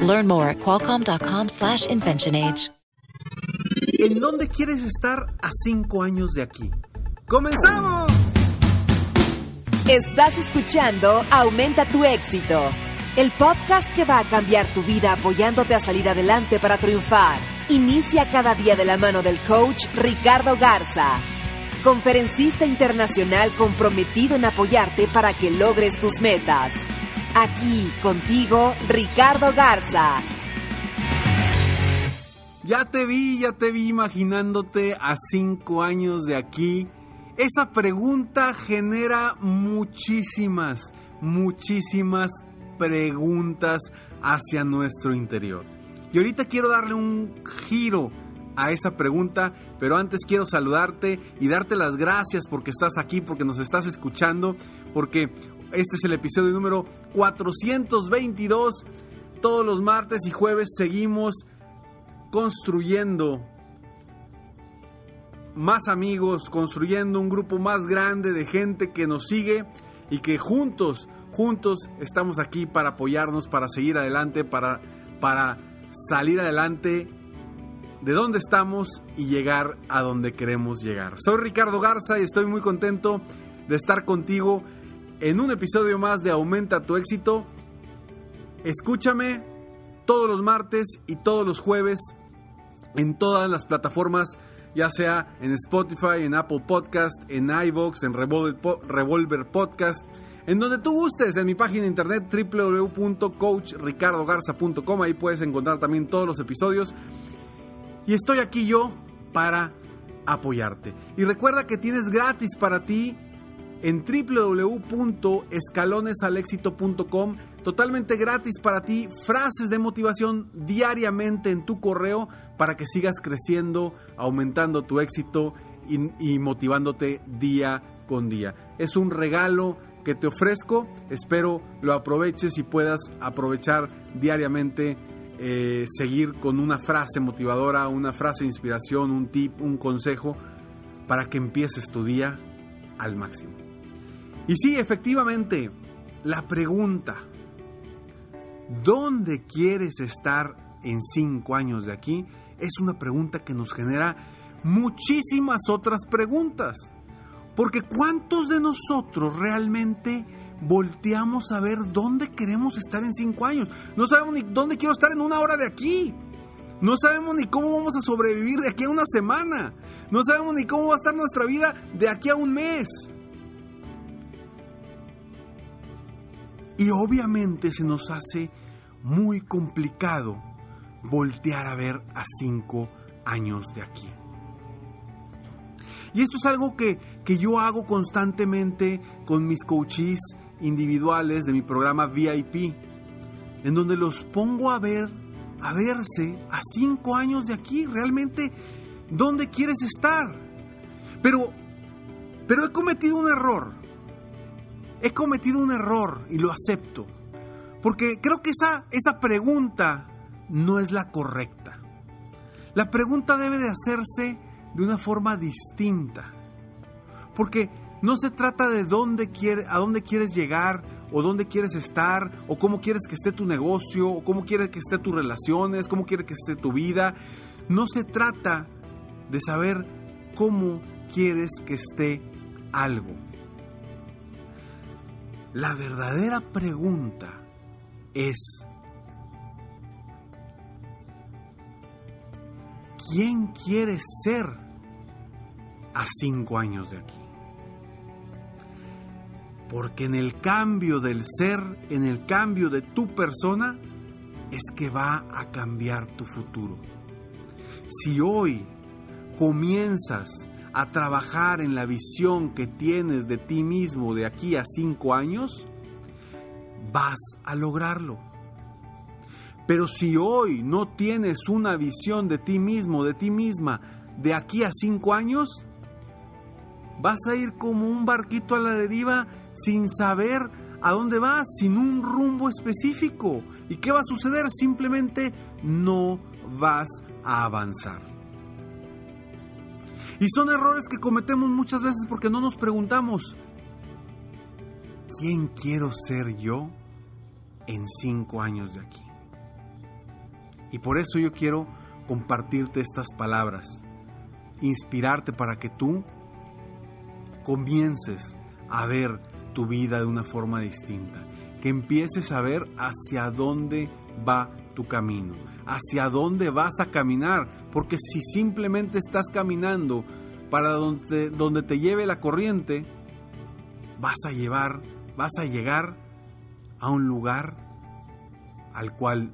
Learn more at qualcomm.com/slash inventionage. ¿En dónde quieres estar a cinco años de aquí? ¡Comenzamos! Estás escuchando Aumenta tu éxito, el podcast que va a cambiar tu vida apoyándote a salir adelante para triunfar. Inicia cada día de la mano del coach Ricardo Garza, conferencista internacional comprometido en apoyarte para que logres tus metas. Aquí contigo, Ricardo Garza. Ya te vi, ya te vi imaginándote a cinco años de aquí. Esa pregunta genera muchísimas, muchísimas preguntas hacia nuestro interior. Y ahorita quiero darle un giro a esa pregunta, pero antes quiero saludarte y darte las gracias porque estás aquí, porque nos estás escuchando, porque este es el episodio número 422. Todos los martes y jueves seguimos construyendo más amigos, construyendo un grupo más grande de gente que nos sigue y que juntos, juntos estamos aquí para apoyarnos, para seguir adelante, para, para salir adelante de donde estamos y llegar a donde queremos llegar. Soy Ricardo Garza y estoy muy contento de estar contigo en un episodio más de Aumenta tu éxito. Escúchame todos los martes y todos los jueves en todas las plataformas, ya sea en Spotify, en Apple Podcast, en iVoox, en Revolver Podcast, en donde tú gustes, en mi página de internet www.coachricardogarza.com, ahí puedes encontrar también todos los episodios. Y estoy aquí yo para apoyarte. Y recuerda que tienes gratis para ti en www.escalonesalexito.com, totalmente gratis para ti, frases de motivación diariamente en tu correo para que sigas creciendo, aumentando tu éxito y, motivándote día con día. Es un regalo que te ofrezco, espero lo aproveches y puedas aprovechar diariamente eh, seguir con una frase motivadora, una frase de inspiración, un tip, un consejo para que empieces tu día al máximo. Y sí, efectivamente, la pregunta, ¿dónde quieres estar en cinco años de aquí? Es una pregunta que nos genera muchísimas otras preguntas. Porque ¿cuántos de nosotros realmente volteamos a ver dónde queremos estar en cinco años? No sabemos ni dónde quiero estar en una hora de aquí. No sabemos ni cómo vamos a sobrevivir de aquí a una semana. No sabemos ni cómo va a estar nuestra vida de aquí a un mes. Y obviamente se nos hace muy complicado voltear a ver a cinco años de aquí. Y esto es algo que, que yo hago constantemente con mis coaches individuales de mi programa VIP, en donde los pongo a ver, a verse a cinco años de aquí, realmente, ¿dónde quieres estar? Pero, pero he cometido un error. He cometido un error y lo acepto. Porque creo que esa, esa pregunta no es la correcta. La pregunta debe de hacerse de una forma distinta. Porque no se trata de dónde quiere, a dónde quieres llegar o dónde quieres estar o cómo quieres que esté tu negocio o cómo quieres que esté tus relaciones, cómo quieres que esté tu vida. No se trata de saber cómo quieres que esté algo. La verdadera pregunta es, ¿quién quieres ser a cinco años de aquí? Porque en el cambio del ser, en el cambio de tu persona, es que va a cambiar tu futuro. Si hoy comienzas a trabajar en la visión que tienes de ti mismo de aquí a cinco años, vas a lograrlo. Pero si hoy no tienes una visión de ti mismo, de ti misma, de aquí a cinco años, vas a ir como un barquito a la deriva sin saber a dónde vas, sin un rumbo específico. ¿Y qué va a suceder? Simplemente no vas a avanzar. Y son errores que cometemos muchas veces porque no nos preguntamos, ¿quién quiero ser yo en cinco años de aquí? Y por eso yo quiero compartirte estas palabras, inspirarte para que tú comiences a ver tu vida de una forma distinta, que empieces a ver hacia dónde va tu camino, hacia dónde vas a caminar, porque si simplemente estás caminando para donde, donde te lleve la corriente, vas a llevar, vas a llegar a un lugar al cual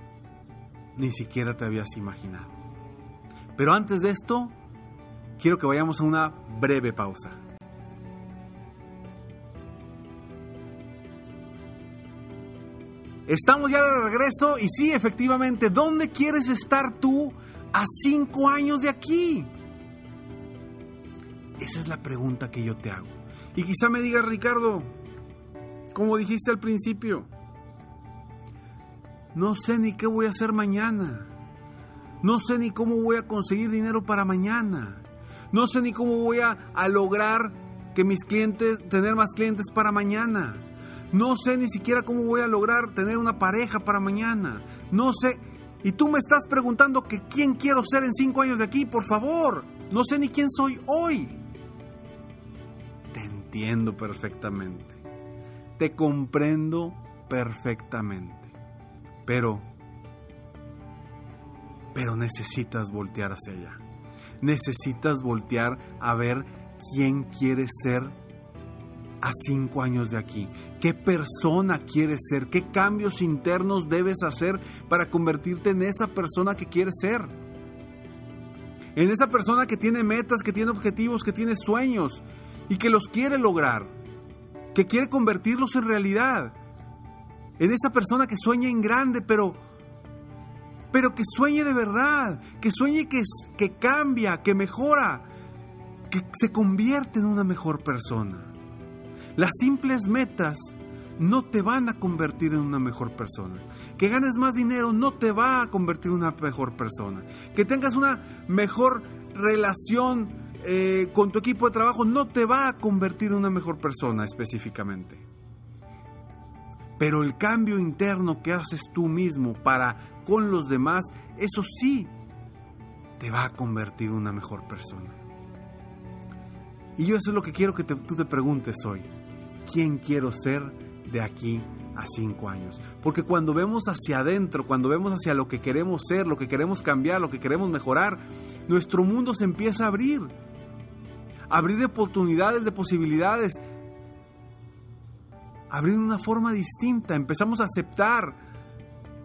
ni siquiera te habías imaginado. Pero antes de esto, quiero que vayamos a una breve pausa. Estamos ya de regreso y sí, efectivamente, ¿dónde quieres estar tú a cinco años de aquí? Esa es la pregunta que yo te hago. Y quizá me digas, Ricardo, como dijiste al principio, no sé ni qué voy a hacer mañana. No sé ni cómo voy a conseguir dinero para mañana. No sé ni cómo voy a, lograr que mis clientes, tener más clientes para mañana. No sé ni siquiera cómo voy a lograr tener una pareja para mañana. No sé. Y tú me estás preguntando que quién quiero ser en cinco años de aquí, por favor. No sé ni quién soy hoy. Te entiendo perfectamente. Te comprendo perfectamente. Pero, pero necesitas voltear hacia allá. Necesitas voltear a ver quién quieres ser a cinco años de aquí. ¿Qué persona quieres ser? ¿Qué cambios internos debes hacer para convertirte en esa persona que quieres ser? En esa persona que tiene metas, que tiene objetivos, que tiene sueños y que los quiere lograr, que quiere convertirlos en realidad en esa persona que sueña en grande, pero, pero que sueñe de verdad, que sueñe que, que cambia, que mejora, que se convierte en una mejor persona. Las simples metas no te van a convertir en una mejor persona. Que ganes más dinero no te va a convertir en una mejor persona. Que tengas una mejor relación eh, con tu equipo de trabajo no te va a convertir en una mejor persona específicamente. Pero el cambio interno que haces tú mismo para con los demás, eso sí te va a convertir en una mejor persona. Y yo eso es lo que quiero que tú te preguntes hoy. ¿Quién quiero ser de aquí a cinco años? Porque cuando vemos hacia adentro, cuando vemos hacia lo que queremos ser, lo que queremos cambiar, lo que queremos mejorar, nuestro mundo se empieza a abrir. Abrir de oportunidades, de posibilidades abrir de una forma distinta, empezamos a aceptar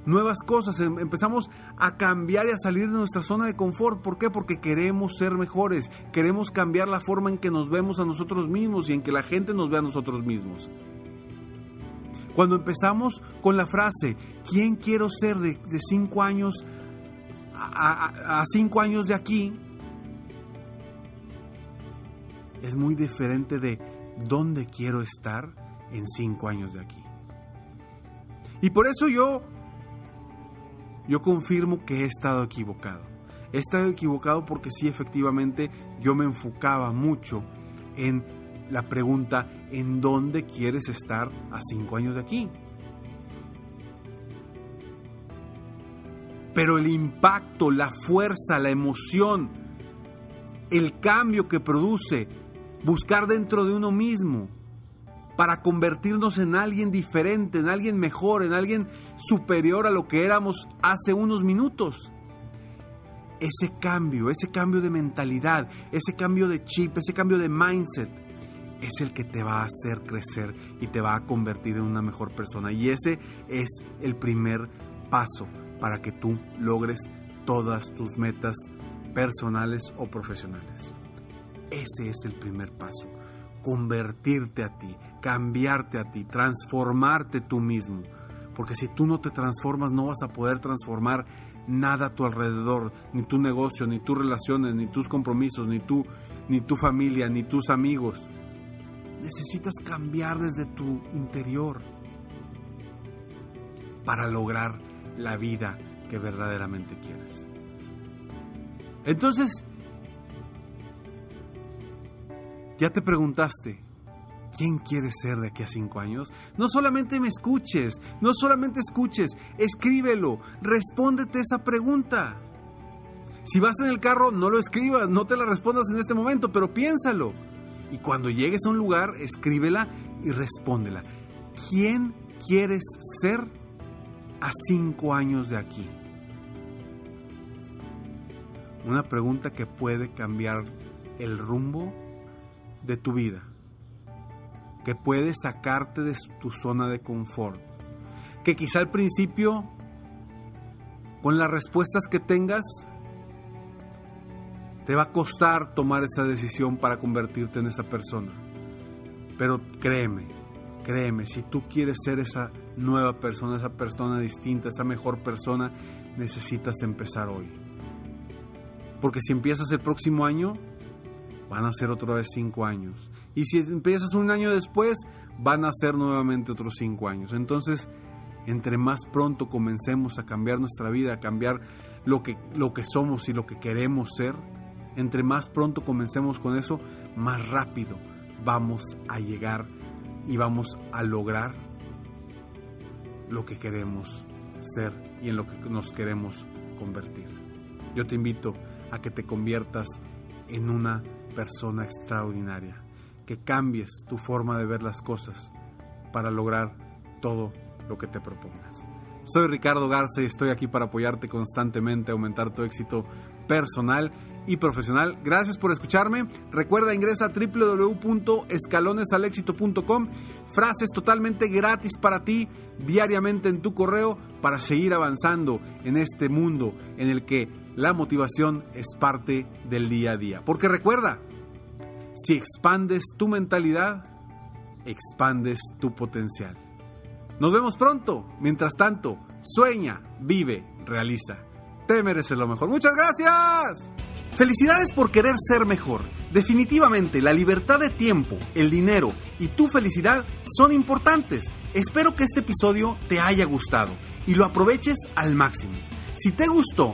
nuevas cosas, em, empezamos a cambiar y a salir de nuestra zona de confort. ¿Por qué? Porque queremos ser mejores, queremos cambiar la forma en que nos vemos a nosotros mismos y en que la gente nos ve a nosotros mismos. Cuando empezamos con la frase, ¿quién quiero ser de, cinco años a, a cinco años de aquí? Es muy diferente de dónde quiero estar en cinco años de aquí. Y por eso yo, yo confirmo que he estado equivocado. He estado equivocado porque sí, efectivamente, yo me enfocaba mucho en la pregunta, ¿en dónde quieres estar a cinco años de aquí? Pero el impacto, la fuerza, la emoción, el cambio que produce buscar dentro de uno mismo, para convertirnos en alguien diferente, en alguien mejor, en alguien superior a lo que éramos hace unos minutos. Ese cambio, ese cambio de mentalidad, ese cambio de chip, ese cambio de mindset, es el que te va a hacer crecer y te va a convertir en una mejor persona. Y ese es el primer paso para que tú logres todas tus metas personales o profesionales. Ese es el primer paso convertirte a ti, cambiarte a ti, transformarte tú mismo. Porque si tú no te transformas, no vas a poder transformar nada a tu alrededor, ni tu negocio, ni tus relaciones, ni tus compromisos, ni tu, ni tu familia, ni tus amigos. Necesitas cambiar desde tu interior para lograr la vida que verdaderamente quieres. Entonces, ya te preguntaste, ¿quién quieres ser de aquí a cinco años? No solamente me escuches, no solamente escuches, escríbelo, respóndete esa pregunta. Si vas en el carro, no lo escribas, no te la respondas en este momento, pero piénsalo. Y cuando llegues a un lugar, escríbela y respóndela. ¿Quién quieres ser a cinco años de aquí? Una pregunta que puede cambiar el rumbo de tu vida, que puede sacarte de tu zona de confort, que quizá al principio, con las respuestas que tengas, te va a costar tomar esa decisión para convertirte en esa persona. Pero créeme, créeme, si tú quieres ser esa nueva persona, esa persona distinta, esa mejor persona, necesitas empezar hoy. Porque si empiezas el próximo año, van a ser otra vez cinco años. Y si empiezas un año después, van a ser nuevamente otros cinco años. Entonces, entre más pronto comencemos a cambiar nuestra vida, a cambiar lo que, lo que somos y lo que queremos ser, entre más pronto comencemos con eso, más rápido vamos a llegar y vamos a lograr lo que queremos ser y en lo que nos queremos convertir. Yo te invito a que te conviertas en una persona extraordinaria, que cambies tu forma de ver las cosas para lograr todo lo que te propongas. Soy Ricardo Garza y estoy aquí para apoyarte constantemente a aumentar tu éxito personal y profesional. Gracias por escucharme. Recuerda, ingresa a www.escalonesalexito.com. Frases totalmente gratis para ti diariamente en tu correo para seguir avanzando en este mundo en el que la motivación es parte del día a día. Porque recuerda, si expandes tu mentalidad, expandes tu potencial. Nos vemos pronto. Mientras tanto, sueña, vive, realiza. Te mereces lo mejor. Muchas gracias. Felicidades por querer ser mejor. Definitivamente la libertad de tiempo, el dinero y tu felicidad son importantes. Espero que este episodio te haya gustado y lo aproveches al máximo. Si te gustó,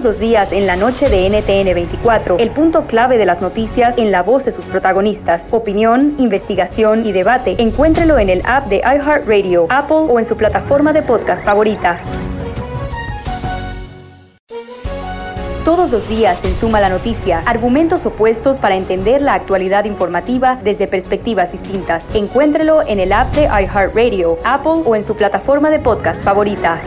Todos los días en la noche de NTN 24, el punto clave de las noticias en la voz de sus protagonistas. Opinión, investigación y debate. Encuéntrelo en el app de iHeartRadio, Apple o en su plataforma de podcast favorita. Todos los días en Suma la Noticia, argumentos opuestos para entender la actualidad informativa desde perspectivas distintas. Encuéntrelo en el app de iHeartRadio, Apple o en su plataforma de podcast favorita.